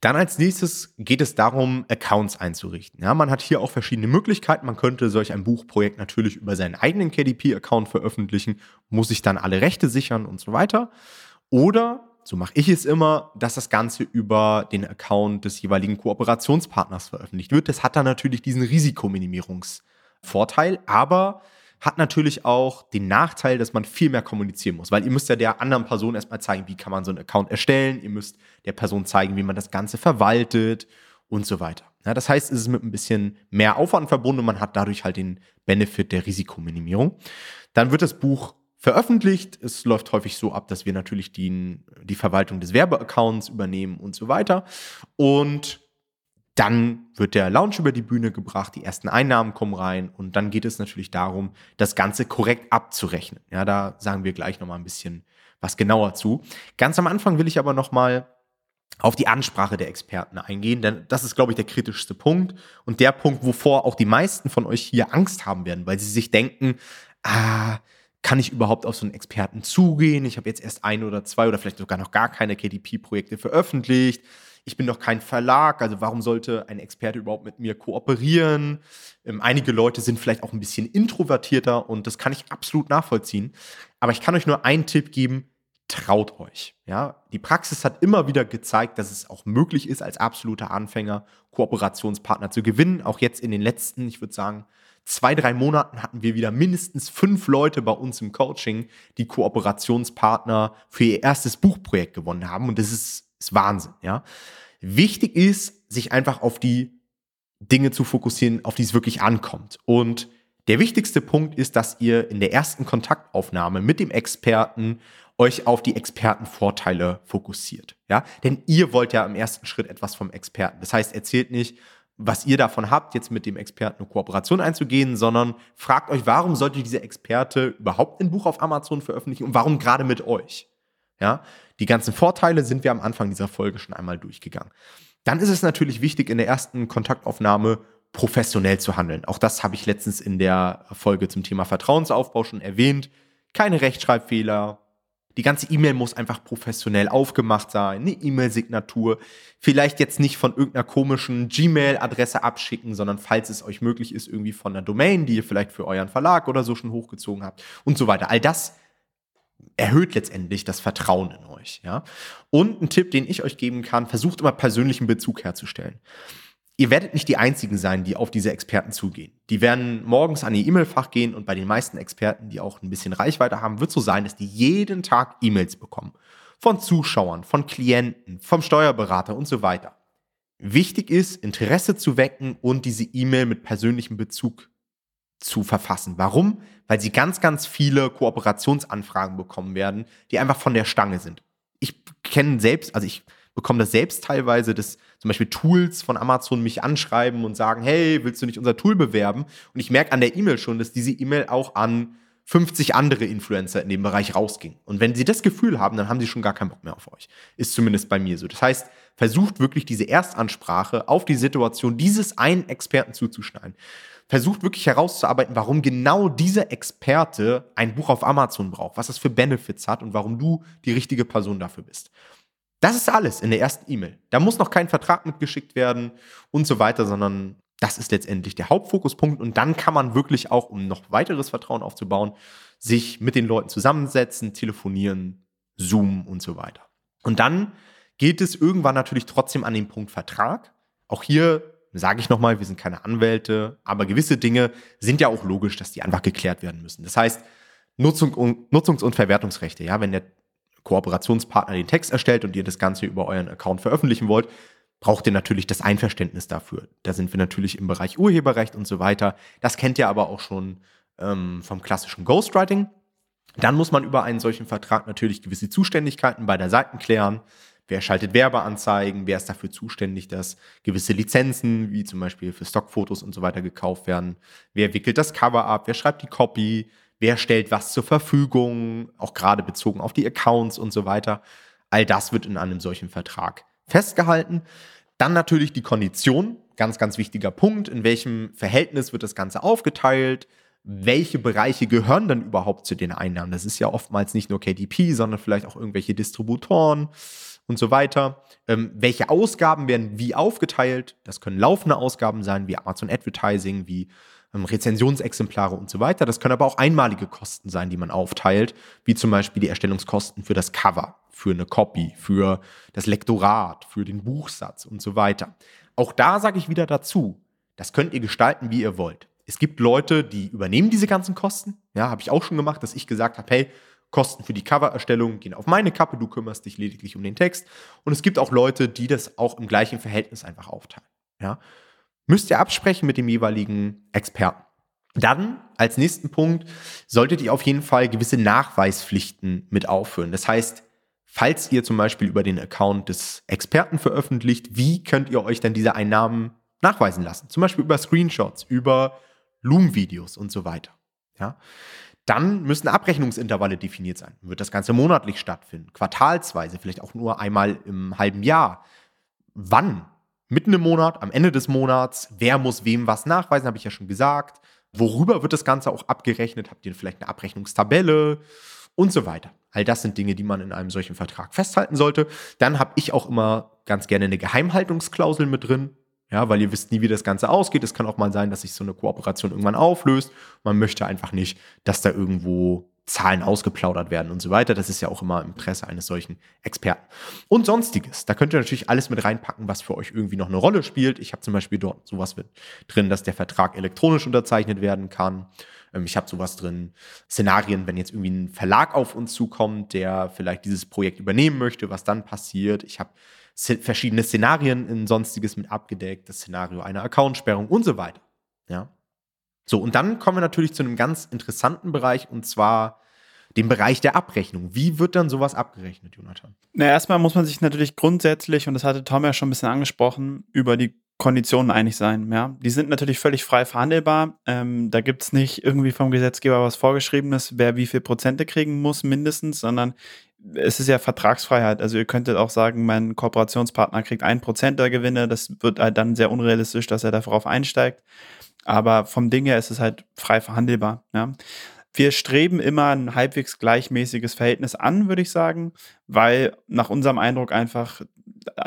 Dann als nächstes geht es darum, Accounts einzurichten. Ja, man hat hier auch verschiedene Möglichkeiten. Man könnte solch ein Buchprojekt natürlich über seinen eigenen KDP-Account veröffentlichen, muss sich dann alle Rechte sichern und so weiter. Oder, so mache ich es immer, dass das Ganze über den Account des jeweiligen Kooperationspartners veröffentlicht wird. Das hat dann natürlich diesen Risikominimierungsvorteil, aber hat natürlich auch den Nachteil, dass man viel mehr kommunizieren muss, weil ihr müsst ja der anderen Person erstmal zeigen, wie kann man so einen Account erstellen, ihr müsst der Person zeigen, wie man das Ganze verwaltet und so weiter. Ja, das heißt, es ist mit ein bisschen mehr Aufwand verbunden und man hat dadurch halt den Benefit der Risikominimierung. Dann wird das Buch veröffentlicht. Es läuft häufig so ab, dass wir natürlich die, die Verwaltung des Werbeaccounts übernehmen und so weiter. Und dann wird der Launch über die Bühne gebracht, die ersten Einnahmen kommen rein und dann geht es natürlich darum, das Ganze korrekt abzurechnen. Ja, da sagen wir gleich nochmal ein bisschen was genauer zu. Ganz am Anfang will ich aber nochmal auf die Ansprache der Experten eingehen, denn das ist, glaube ich, der kritischste Punkt und der Punkt, wovor auch die meisten von euch hier Angst haben werden, weil sie sich denken, ah, kann ich überhaupt auf so einen Experten zugehen? Ich habe jetzt erst ein oder zwei oder vielleicht sogar noch gar keine KDP-Projekte veröffentlicht ich bin doch kein Verlag, also warum sollte ein Experte überhaupt mit mir kooperieren? Ähm, einige Leute sind vielleicht auch ein bisschen introvertierter und das kann ich absolut nachvollziehen. Aber ich kann euch nur einen Tipp geben, traut euch. Ja, die Praxis hat immer wieder gezeigt, dass es auch möglich ist, als absoluter Anfänger Kooperationspartner zu gewinnen. Auch jetzt in den letzten, ich würde sagen, zwei, drei Monaten hatten wir wieder mindestens fünf Leute bei uns im Coaching, die Kooperationspartner für ihr erstes Buchprojekt gewonnen haben. Und das ist ist Wahnsinn, ja. Wichtig ist, sich einfach auf die Dinge zu fokussieren, auf die es wirklich ankommt. Und der wichtigste Punkt ist, dass ihr in der ersten Kontaktaufnahme mit dem Experten euch auf die Expertenvorteile fokussiert. Ja, denn ihr wollt ja im ersten Schritt etwas vom Experten. Das heißt, erzählt nicht, was ihr davon habt, jetzt mit dem Experten eine Kooperation einzugehen, sondern fragt euch, warum sollte dieser Experte überhaupt ein Buch auf Amazon veröffentlichen und warum gerade mit euch? Ja, die ganzen Vorteile sind wir am Anfang dieser Folge schon einmal durchgegangen. Dann ist es natürlich wichtig, in der ersten Kontaktaufnahme professionell zu handeln. Auch das habe ich letztens in der Folge zum Thema Vertrauensaufbau schon erwähnt. Keine Rechtschreibfehler. Die ganze E-Mail muss einfach professionell aufgemacht sein, eine E-Mail-Signatur. Vielleicht jetzt nicht von irgendeiner komischen Gmail-Adresse abschicken, sondern falls es euch möglich ist, irgendwie von einer Domain, die ihr vielleicht für euren Verlag oder so schon hochgezogen habt und so weiter. All das erhöht letztendlich das Vertrauen in euch. Ja? Und ein Tipp, den ich euch geben kann, versucht immer persönlichen Bezug herzustellen. Ihr werdet nicht die Einzigen sein, die auf diese Experten zugehen. Die werden morgens an ihr E-Mail-Fach gehen und bei den meisten Experten, die auch ein bisschen Reichweite haben, wird so sein, dass die jeden Tag E-Mails bekommen. Von Zuschauern, von Klienten, vom Steuerberater und so weiter. Wichtig ist, Interesse zu wecken und diese E-Mail mit persönlichem Bezug zu verfassen. Warum? Weil sie ganz, ganz viele Kooperationsanfragen bekommen werden, die einfach von der Stange sind. Ich kenne selbst, also ich bekomme das selbst teilweise, dass zum Beispiel Tools von Amazon mich anschreiben und sagen, hey, willst du nicht unser Tool bewerben? Und ich merke an der E-Mail schon, dass diese E-Mail auch an 50 andere Influencer in dem Bereich rausging. Und wenn sie das Gefühl haben, dann haben sie schon gar keinen Bock mehr auf euch. Ist zumindest bei mir so. Das heißt, versucht wirklich diese Erstansprache auf die Situation dieses einen Experten zuzuschneiden versucht wirklich herauszuarbeiten, warum genau dieser Experte ein Buch auf Amazon braucht, was das für Benefits hat und warum du die richtige Person dafür bist. Das ist alles in der ersten E-Mail. Da muss noch kein Vertrag mitgeschickt werden und so weiter, sondern das ist letztendlich der Hauptfokuspunkt. Und dann kann man wirklich auch, um noch weiteres Vertrauen aufzubauen, sich mit den Leuten zusammensetzen, telefonieren, zoomen und so weiter. Und dann geht es irgendwann natürlich trotzdem an den Punkt Vertrag. Auch hier sage ich nochmal, wir sind keine Anwälte, aber gewisse Dinge sind ja auch logisch, dass die einfach geklärt werden müssen. Das heißt, Nutzung und, Nutzungs- und Verwertungsrechte, ja, wenn der Kooperationspartner den Text erstellt und ihr das Ganze über euren Account veröffentlichen wollt, braucht ihr natürlich das Einverständnis dafür. Da sind wir natürlich im Bereich Urheberrecht und so weiter. Das kennt ihr aber auch schon ähm, vom klassischen Ghostwriting. Dann muss man über einen solchen Vertrag natürlich gewisse Zuständigkeiten bei der Seiten klären. Wer schaltet Werbeanzeigen? Wer ist dafür zuständig, dass gewisse Lizenzen, wie zum Beispiel für Stockfotos und so weiter, gekauft werden? Wer wickelt das Cover ab? Wer schreibt die Copy? wer stellt was zur Verfügung, auch gerade bezogen auf die Accounts und so weiter. All das wird in einem solchen Vertrag festgehalten. Dann natürlich die Kondition, ganz, ganz wichtiger Punkt. In welchem Verhältnis wird das Ganze aufgeteilt? Welche Bereiche gehören dann überhaupt zu den Einnahmen? Das ist ja oftmals nicht nur KDP, sondern vielleicht auch irgendwelche Distributoren und so weiter. Ähm, welche Ausgaben werden wie aufgeteilt? Das können laufende Ausgaben sein, wie Amazon Advertising, wie ähm, Rezensionsexemplare und so weiter. Das können aber auch einmalige Kosten sein, die man aufteilt, wie zum Beispiel die Erstellungskosten für das Cover, für eine Copy, für das Lektorat, für den Buchsatz und so weiter. Auch da sage ich wieder dazu, das könnt ihr gestalten, wie ihr wollt. Es gibt Leute, die übernehmen diese ganzen Kosten. Ja, habe ich auch schon gemacht, dass ich gesagt habe, hey, Kosten für die Covererstellung gehen auf meine Kappe, du kümmerst dich lediglich um den Text. Und es gibt auch Leute, die das auch im gleichen Verhältnis einfach aufteilen. Ja, müsst ihr absprechen mit dem jeweiligen Experten. Dann als nächsten Punkt solltet ihr auf jeden Fall gewisse Nachweispflichten mit aufführen. Das heißt, falls ihr zum Beispiel über den Account des Experten veröffentlicht, wie könnt ihr euch denn diese Einnahmen nachweisen lassen? Zum Beispiel über Screenshots, über Loom-Videos und so weiter. Ja? Dann müssen Abrechnungsintervalle definiert sein. Wird das Ganze monatlich stattfinden, quartalsweise, vielleicht auch nur einmal im halben Jahr? Wann mitten im Monat, am Ende des Monats, wer muss wem was nachweisen, habe ich ja schon gesagt. Worüber wird das Ganze auch abgerechnet? Habt ihr vielleicht eine Abrechnungstabelle und so weiter? All das sind Dinge, die man in einem solchen Vertrag festhalten sollte. Dann habe ich auch immer ganz gerne eine Geheimhaltungsklausel mit drin. Ja, weil ihr wisst nie, wie das Ganze ausgeht. Es kann auch mal sein, dass sich so eine Kooperation irgendwann auflöst. Man möchte einfach nicht, dass da irgendwo Zahlen ausgeplaudert werden und so weiter. Das ist ja auch immer im Interesse eines solchen Experten. Und sonstiges. Da könnt ihr natürlich alles mit reinpacken, was für euch irgendwie noch eine Rolle spielt. Ich habe zum Beispiel dort sowas mit drin, dass der Vertrag elektronisch unterzeichnet werden kann. Ähm, ich habe sowas drin, Szenarien, wenn jetzt irgendwie ein Verlag auf uns zukommt, der vielleicht dieses Projekt übernehmen möchte, was dann passiert. Ich habe verschiedene Szenarien in sonstiges mit abgedeckt, das Szenario einer Accountsperrung und so weiter. Ja. So, und dann kommen wir natürlich zu einem ganz interessanten Bereich und zwar dem Bereich der Abrechnung. Wie wird dann sowas abgerechnet, Jonathan? Na, erstmal muss man sich natürlich grundsätzlich, und das hatte Tom ja schon ein bisschen angesprochen, über die Konditionen einig sein. Ja? Die sind natürlich völlig frei verhandelbar. Ähm, da gibt es nicht irgendwie vom Gesetzgeber was vorgeschriebenes, wer wie viel Prozente kriegen muss, mindestens, sondern es ist ja Vertragsfreiheit. Also ihr könntet auch sagen, mein Kooperationspartner kriegt ein Prozent der Gewinne. Das wird halt dann sehr unrealistisch, dass er darauf einsteigt. Aber vom Ding her ist es halt frei verhandelbar. Ja. Wir streben immer ein halbwegs gleichmäßiges Verhältnis an, würde ich sagen, weil nach unserem Eindruck einfach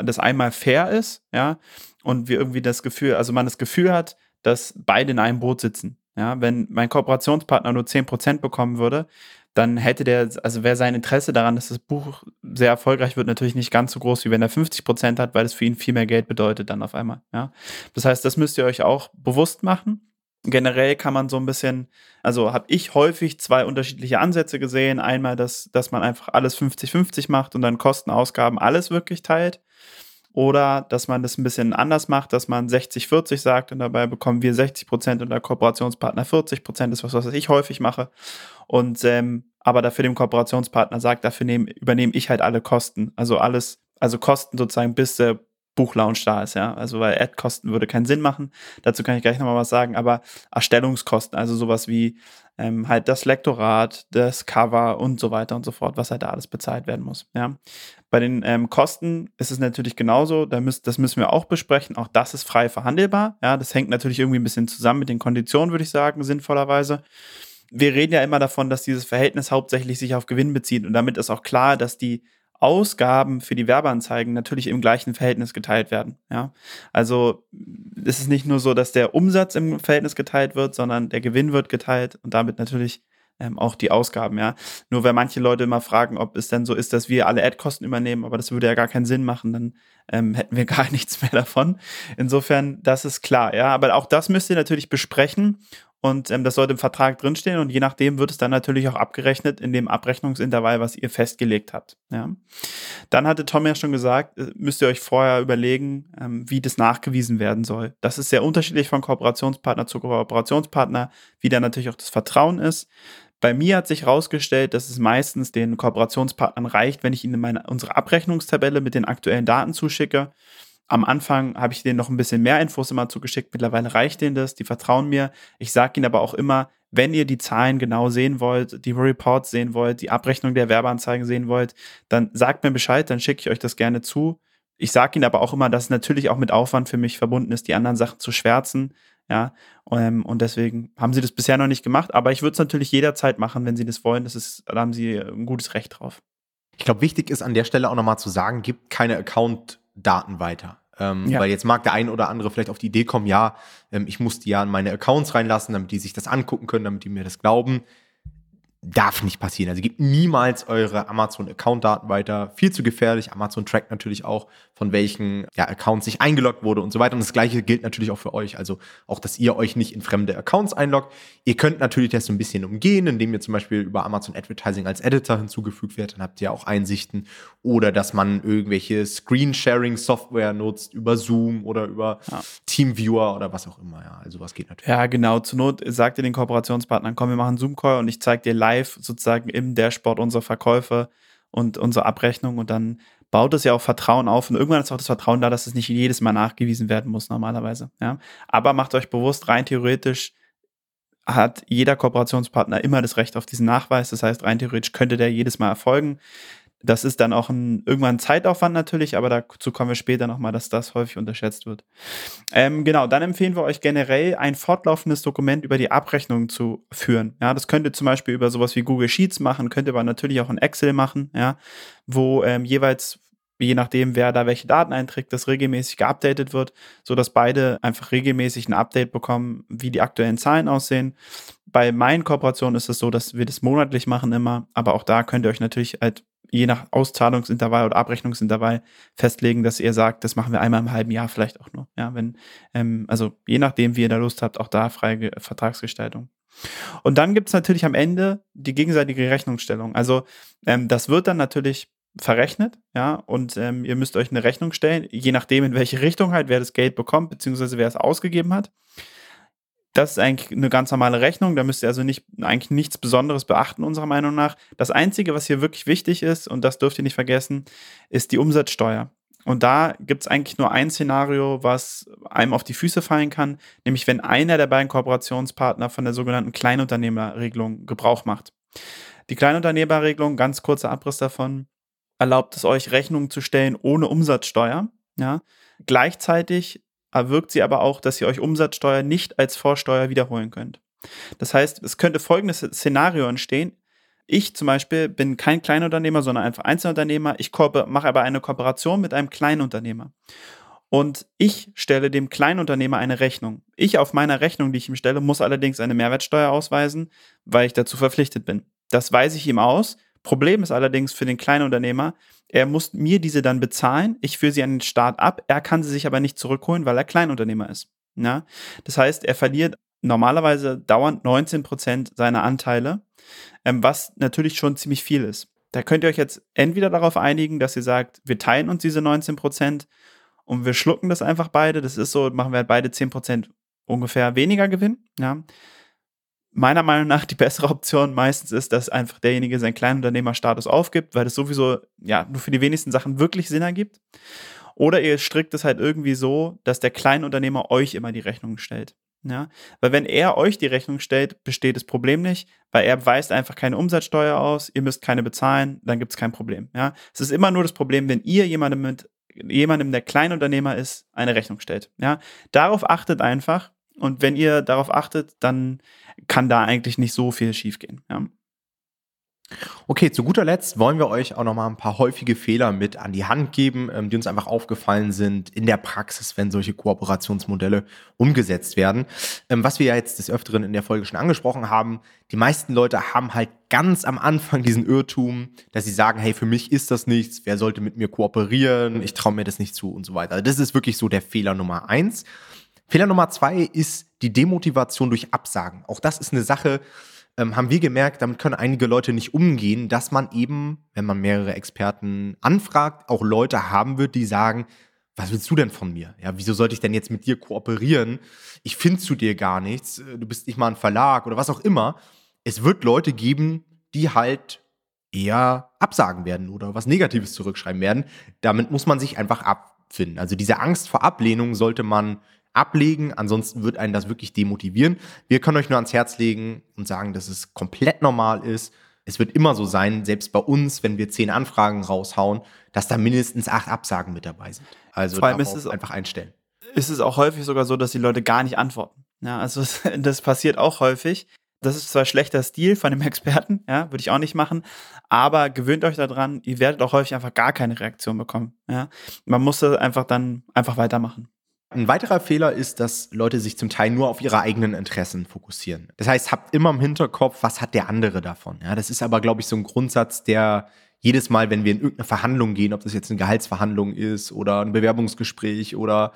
das einmal fair ist, ja, und wir irgendwie das Gefühl, also man das Gefühl hat, dass beide in einem Boot sitzen. Ja, wenn mein Kooperationspartner nur 10% bekommen würde, dann hätte der, also wäre sein Interesse daran, dass das Buch sehr erfolgreich wird, natürlich nicht ganz so groß, wie wenn er 50 Prozent hat, weil es für ihn viel mehr Geld bedeutet dann auf einmal. Ja? Das heißt, das müsst ihr euch auch bewusst machen. Generell kann man so ein bisschen, also habe ich häufig zwei unterschiedliche Ansätze gesehen. Einmal, dass, dass man einfach alles 50-50 macht und dann Kosten, Ausgaben, alles wirklich teilt. Oder dass man das ein bisschen anders macht, dass man 60-40 sagt und dabei bekommen wir 60 Prozent und der Kooperationspartner 40 Prozent, ist was, was ich häufig mache. Und ähm, aber dafür dem Kooperationspartner sagt, dafür nehm, übernehme ich halt alle Kosten. Also alles, also Kosten sozusagen, bis der Buchlaunch da ist, ja. Also weil Ad-Kosten würde keinen Sinn machen. Dazu kann ich gleich nochmal was sagen, aber Erstellungskosten, also sowas wie ähm, halt das Lektorat, das Cover und so weiter und so fort, was halt da alles bezahlt werden muss, ja. Bei den ähm, Kosten ist es natürlich genauso, da müsst, das müssen wir auch besprechen. Auch das ist frei verhandelbar, ja. Das hängt natürlich irgendwie ein bisschen zusammen mit den Konditionen, würde ich sagen, sinnvollerweise wir reden ja immer davon, dass dieses Verhältnis hauptsächlich sich auf Gewinn bezieht und damit ist auch klar, dass die Ausgaben für die Werbeanzeigen natürlich im gleichen Verhältnis geteilt werden. Ja? Also es ist nicht nur so, dass der Umsatz im Verhältnis geteilt wird, sondern der Gewinn wird geteilt und damit natürlich ähm, auch die Ausgaben. Ja? Nur wenn manche Leute immer fragen, ob es denn so ist, dass wir alle Ad-Kosten übernehmen, aber das würde ja gar keinen Sinn machen, dann ähm, hätten wir [LAUGHS] gar nichts mehr davon. Insofern, das ist klar. Ja, aber auch das müsst ihr natürlich besprechen und ähm, das sollte im Vertrag drinstehen und je nachdem wird es dann natürlich auch abgerechnet in dem Abrechnungsintervall, was ihr festgelegt habt. Ja. Dann hatte Tom ja schon gesagt, äh, müsst ihr euch vorher überlegen, ähm, wie das nachgewiesen werden soll. Das ist sehr unterschiedlich von Kooperationspartner zu Kooperationspartner, wie da natürlich auch das Vertrauen ist. Bei mir hat sich herausgestellt, dass es meistens den Kooperationspartnern reicht, wenn ich ihnen meine, unsere Abrechnungstabelle mit den aktuellen Daten zuschicke am Anfang habe ich denen noch ein bisschen mehr Infos immer zugeschickt. Mittlerweile reicht denen das. Die vertrauen mir. Ich sage ihnen aber auch immer, wenn ihr die Zahlen genau sehen wollt, die Reports sehen wollt, die Abrechnung der Werbeanzeigen sehen wollt, dann sagt mir Bescheid, dann schicke ich euch das gerne zu. Ich sage Ihnen aber auch immer, dass es natürlich auch mit Aufwand für mich verbunden ist, die anderen Sachen zu schwärzen. Ja, ähm, und deswegen haben sie das bisher noch nicht gemacht, aber ich würde es natürlich jederzeit machen, wenn sie das wollen. Das ist, da haben sie ein gutes Recht drauf. Ich glaube, wichtig ist an der Stelle auch nochmal zu sagen, gibt keine Account-Daten weiter. Ähm, ja. Weil jetzt mag der ein oder andere vielleicht auf die Idee kommen, ja, ähm, ich muss die ja in meine Accounts reinlassen, damit die sich das angucken können, damit die mir das glauben darf nicht passieren. Also gebt niemals eure Amazon-Account-Daten weiter. Viel zu gefährlich. Amazon trackt natürlich auch, von welchen ja, Accounts sich eingeloggt wurde und so weiter. Und das gleiche gilt natürlich auch für euch. Also auch, dass ihr euch nicht in fremde Accounts einloggt. Ihr könnt natürlich das so ein bisschen umgehen, indem ihr zum Beispiel über Amazon Advertising als Editor hinzugefügt werdet. Dann habt ihr auch Einsichten. Oder dass man irgendwelche Screen-Sharing-Software nutzt über Zoom oder über ja. TeamViewer oder was auch immer. Ja, also was geht natürlich. Ja, genau. Zur Not sagt ihr den Kooperationspartnern, komm, wir machen Zoom-Call und ich zeige dir live, live sozusagen im Dashboard unsere Verkäufe und unsere Abrechnung und dann baut es ja auch Vertrauen auf und irgendwann ist auch das Vertrauen da, dass es nicht jedes Mal nachgewiesen werden muss normalerweise. Ja? Aber macht euch bewusst, rein theoretisch hat jeder Kooperationspartner immer das Recht auf diesen Nachweis. Das heißt, rein theoretisch könnte der jedes Mal erfolgen. Das ist dann auch ein, irgendwann ein Zeitaufwand natürlich, aber dazu kommen wir später nochmal, dass das häufig unterschätzt wird. Ähm, genau, dann empfehlen wir euch generell ein fortlaufendes Dokument über die Abrechnung zu führen. Ja, das könnt ihr zum Beispiel über sowas wie Google Sheets machen, könnt ihr aber natürlich auch in Excel machen, ja, wo ähm, jeweils je nachdem, wer da welche Daten einträgt, das regelmäßig geupdatet wird, so dass beide einfach regelmäßig ein Update bekommen, wie die aktuellen Zahlen aussehen. Bei meinen Kooperationen ist es so, dass wir das monatlich machen immer, aber auch da könnt ihr euch natürlich halt je nach Auszahlungsintervall oder Abrechnungsintervall festlegen, dass ihr sagt, das machen wir einmal im halben Jahr vielleicht auch nur. Ja, wenn, ähm, also je nachdem, wie ihr da Lust habt, auch da freie Vertragsgestaltung. Und dann gibt es natürlich am Ende die gegenseitige Rechnungsstellung. Also ähm, das wird dann natürlich verrechnet, ja, und ähm, ihr müsst euch eine Rechnung stellen, je nachdem, in welche Richtung halt, wer das Geld bekommt, beziehungsweise wer es ausgegeben hat. Das ist eigentlich eine ganz normale Rechnung. Da müsst ihr also nicht, eigentlich nichts Besonderes beachten, unserer Meinung nach. Das Einzige, was hier wirklich wichtig ist, und das dürft ihr nicht vergessen, ist die Umsatzsteuer. Und da gibt es eigentlich nur ein Szenario, was einem auf die Füße fallen kann, nämlich wenn einer der beiden Kooperationspartner von der sogenannten Kleinunternehmerregelung Gebrauch macht. Die Kleinunternehmerregelung, ganz kurzer Abriss davon, erlaubt es euch, Rechnungen zu stellen ohne Umsatzsteuer. Ja? Gleichzeitig erwirkt sie aber auch, dass ihr euch Umsatzsteuer nicht als Vorsteuer wiederholen könnt. Das heißt, es könnte folgendes Szenario entstehen. Ich zum Beispiel bin kein Kleinunternehmer, sondern einfach Einzelunternehmer. Ich mache aber eine Kooperation mit einem Kleinunternehmer. Und ich stelle dem Kleinunternehmer eine Rechnung. Ich auf meiner Rechnung, die ich ihm stelle, muss allerdings eine Mehrwertsteuer ausweisen, weil ich dazu verpflichtet bin. Das weise ich ihm aus. Problem ist allerdings für den Kleinunternehmer, er muss mir diese dann bezahlen, ich führe sie an den Staat ab, er kann sie sich aber nicht zurückholen, weil er Kleinunternehmer ist. Ja? Das heißt, er verliert normalerweise dauernd 19 Prozent seiner Anteile, ähm, was natürlich schon ziemlich viel ist. Da könnt ihr euch jetzt entweder darauf einigen, dass ihr sagt, wir teilen uns diese 19 Prozent und wir schlucken das einfach beide. Das ist so, machen wir halt beide 10 Prozent ungefähr weniger Gewinn. Ja meiner Meinung nach die bessere Option meistens ist, dass einfach derjenige seinen Kleinunternehmerstatus aufgibt, weil das sowieso ja nur für die wenigsten Sachen wirklich Sinn ergibt. Oder ihr strickt es halt irgendwie so, dass der Kleinunternehmer euch immer die Rechnung stellt. Ja, weil wenn er euch die Rechnung stellt, besteht das Problem nicht, weil er weist einfach keine Umsatzsteuer aus, ihr müsst keine bezahlen, dann gibt es kein Problem. Ja, es ist immer nur das Problem, wenn ihr jemandem mit jemandem, der Kleinunternehmer ist, eine Rechnung stellt. Ja, darauf achtet einfach und wenn ihr darauf achtet, dann kann da eigentlich nicht so viel schiefgehen. Ja. Okay, zu guter Letzt wollen wir euch auch noch mal ein paar häufige Fehler mit an die Hand geben, ähm, die uns einfach aufgefallen sind in der Praxis, wenn solche Kooperationsmodelle umgesetzt werden. Ähm, was wir ja jetzt des Öfteren in der Folge schon angesprochen haben, die meisten Leute haben halt ganz am Anfang diesen Irrtum, dass sie sagen, hey, für mich ist das nichts, wer sollte mit mir kooperieren, ich traue mir das nicht zu und so weiter. Das ist wirklich so der Fehler Nummer eins. Fehler Nummer zwei ist die Demotivation durch Absagen. Auch das ist eine Sache, ähm, haben wir gemerkt, damit können einige Leute nicht umgehen, dass man eben, wenn man mehrere Experten anfragt, auch Leute haben wird, die sagen, was willst du denn von mir? Ja, wieso sollte ich denn jetzt mit dir kooperieren? Ich finde zu dir gar nichts. Du bist nicht mal ein Verlag oder was auch immer. Es wird Leute geben, die halt eher absagen werden oder was Negatives zurückschreiben werden. Damit muss man sich einfach abfinden. Also diese Angst vor Ablehnung sollte man ablegen. Ansonsten wird einen das wirklich demotivieren. Wir können euch nur ans Herz legen und sagen, dass es komplett normal ist. Es wird immer so sein, selbst bei uns, wenn wir zehn Anfragen raushauen, dass da mindestens acht Absagen mit dabei sind. Also Vor allem ist es einfach einstellen. Ist es auch häufig sogar so, dass die Leute gar nicht antworten. Ja, also [LAUGHS] das passiert auch häufig. Das ist zwar schlechter Stil von dem [LAUGHS] Experten, ja, würde ich auch nicht machen, aber gewöhnt euch daran, ihr werdet auch häufig einfach gar keine Reaktion bekommen. Ja. Man muss das einfach dann einfach weitermachen. Ein weiterer Fehler ist, dass Leute sich zum Teil nur auf ihre eigenen Interessen fokussieren. Das heißt, habt immer im Hinterkopf, was hat der andere davon. Ja, das ist aber, glaube ich, so ein Grundsatz, der jedes Mal, wenn wir in irgendeine Verhandlung gehen, ob das jetzt eine Gehaltsverhandlung ist oder ein Bewerbungsgespräch oder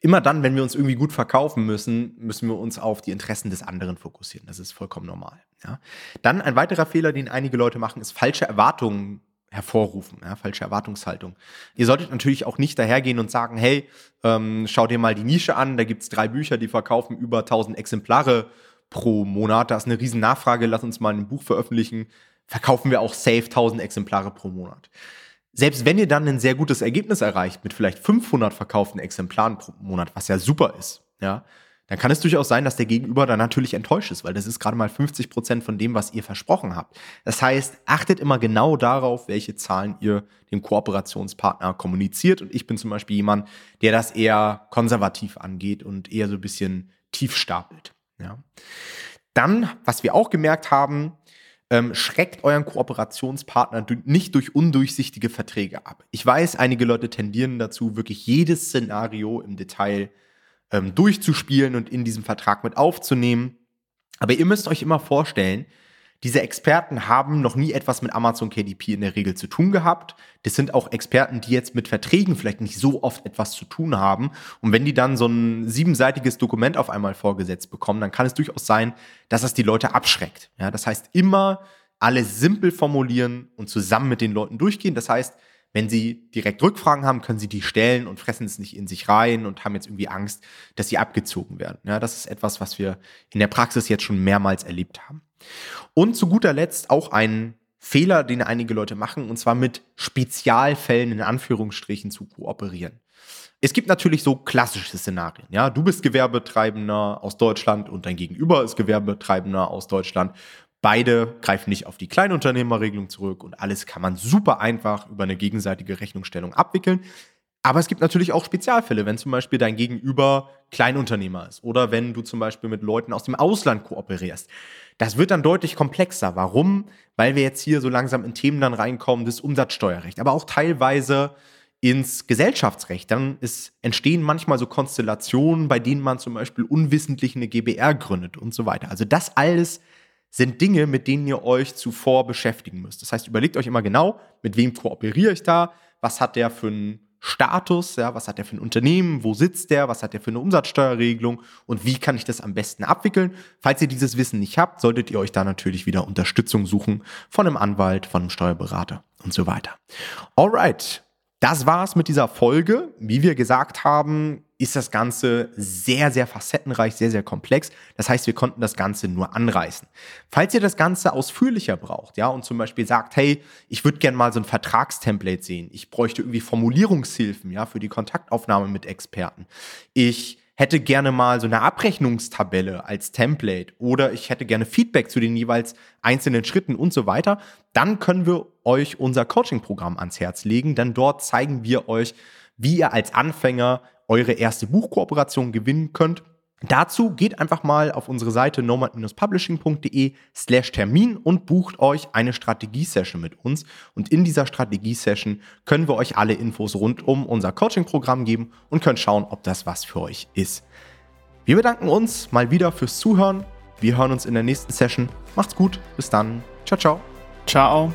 immer dann, wenn wir uns irgendwie gut verkaufen müssen, müssen wir uns auf die Interessen des anderen fokussieren. Das ist vollkommen normal. Ja. Dann ein weiterer Fehler, den einige Leute machen, ist falsche Erwartungen hervorrufen, ja, falsche Erwartungshaltung. Ihr solltet natürlich auch nicht dahergehen und sagen, hey, ähm, schau dir mal die Nische an, da gibt's drei Bücher, die verkaufen über 1000 Exemplare pro Monat, da ist eine riesen Nachfrage, lass uns mal ein Buch veröffentlichen, verkaufen wir auch safe 1000 Exemplare pro Monat. Selbst wenn ihr dann ein sehr gutes Ergebnis erreicht mit vielleicht 500 verkauften Exemplaren pro Monat, was ja super ist, ja, dann kann es durchaus sein, dass der Gegenüber dann natürlich enttäuscht ist, weil das ist gerade mal 50 Prozent von dem, was ihr versprochen habt. Das heißt, achtet immer genau darauf, welche Zahlen ihr dem Kooperationspartner kommuniziert. Und ich bin zum Beispiel jemand, der das eher konservativ angeht und eher so ein bisschen tief stapelt. Ja. Dann, was wir auch gemerkt haben, ähm, schreckt euren Kooperationspartner nicht durch undurchsichtige Verträge ab. Ich weiß, einige Leute tendieren dazu, wirklich jedes Szenario im Detail ähm, durchzuspielen und in diesem Vertrag mit aufzunehmen. Aber ihr müsst euch immer vorstellen, diese Experten haben noch nie etwas mit Amazon KDP in der Regel zu tun gehabt. Das sind auch Experten, die jetzt mit Verträgen vielleicht nicht so oft etwas zu tun haben. Und wenn die dann so ein siebenseitiges Dokument auf einmal vorgesetzt bekommen, dann kann es durchaus sein, dass das die Leute abschreckt. Ja, das heißt, immer alles simpel formulieren und zusammen mit den Leuten durchgehen. Das heißt, wenn Sie direkt Rückfragen haben, können Sie die stellen und fressen es nicht in sich rein und haben jetzt irgendwie Angst, dass sie abgezogen werden. Ja, das ist etwas, was wir in der Praxis jetzt schon mehrmals erlebt haben. Und zu guter Letzt auch ein Fehler, den einige Leute machen, und zwar mit Spezialfällen in Anführungsstrichen zu kooperieren. Es gibt natürlich so klassische Szenarien. Ja, du bist Gewerbetreibender aus Deutschland und dein Gegenüber ist Gewerbetreibender aus Deutschland. Beide greifen nicht auf die Kleinunternehmerregelung zurück und alles kann man super einfach über eine gegenseitige Rechnungsstellung abwickeln. Aber es gibt natürlich auch Spezialfälle, wenn zum Beispiel dein Gegenüber Kleinunternehmer ist oder wenn du zum Beispiel mit Leuten aus dem Ausland kooperierst. Das wird dann deutlich komplexer. Warum? Weil wir jetzt hier so langsam in Themen dann reinkommen, das Umsatzsteuerrecht, aber auch teilweise ins Gesellschaftsrecht. Dann ist, entstehen manchmal so Konstellationen, bei denen man zum Beispiel unwissentlich eine GBR gründet und so weiter. Also das alles sind Dinge, mit denen ihr euch zuvor beschäftigen müsst. Das heißt, überlegt euch immer genau, mit wem kooperiere ich da, was hat der für einen Status, ja, was hat der für ein Unternehmen, wo sitzt der, was hat der für eine Umsatzsteuerregelung und wie kann ich das am besten abwickeln. Falls ihr dieses Wissen nicht habt, solltet ihr euch da natürlich wieder Unterstützung suchen von einem Anwalt, von einem Steuerberater und so weiter. Alright, das war's mit dieser Folge. Wie wir gesagt haben, ist das Ganze sehr, sehr facettenreich, sehr, sehr komplex. Das heißt, wir konnten das Ganze nur anreißen. Falls ihr das Ganze ausführlicher braucht, ja, und zum Beispiel sagt, hey, ich würde gerne mal so ein Vertragstemplate sehen. Ich bräuchte irgendwie Formulierungshilfen, ja, für die Kontaktaufnahme mit Experten. Ich hätte gerne mal so eine Abrechnungstabelle als Template oder ich hätte gerne Feedback zu den jeweils einzelnen Schritten und so weiter, dann können wir euch unser Coaching-Programm ans Herz legen, denn dort zeigen wir euch, wie ihr als Anfänger eure erste Buchkooperation gewinnen könnt. Dazu geht einfach mal auf unsere Seite nomad-publishing.de slash Termin und bucht euch eine Strategiesession mit uns. Und in dieser Strategiesession können wir euch alle Infos rund um unser Coaching-Programm geben und können schauen, ob das was für euch ist. Wir bedanken uns mal wieder fürs Zuhören. Wir hören uns in der nächsten Session. Macht's gut. Bis dann. Ciao, ciao. Ciao.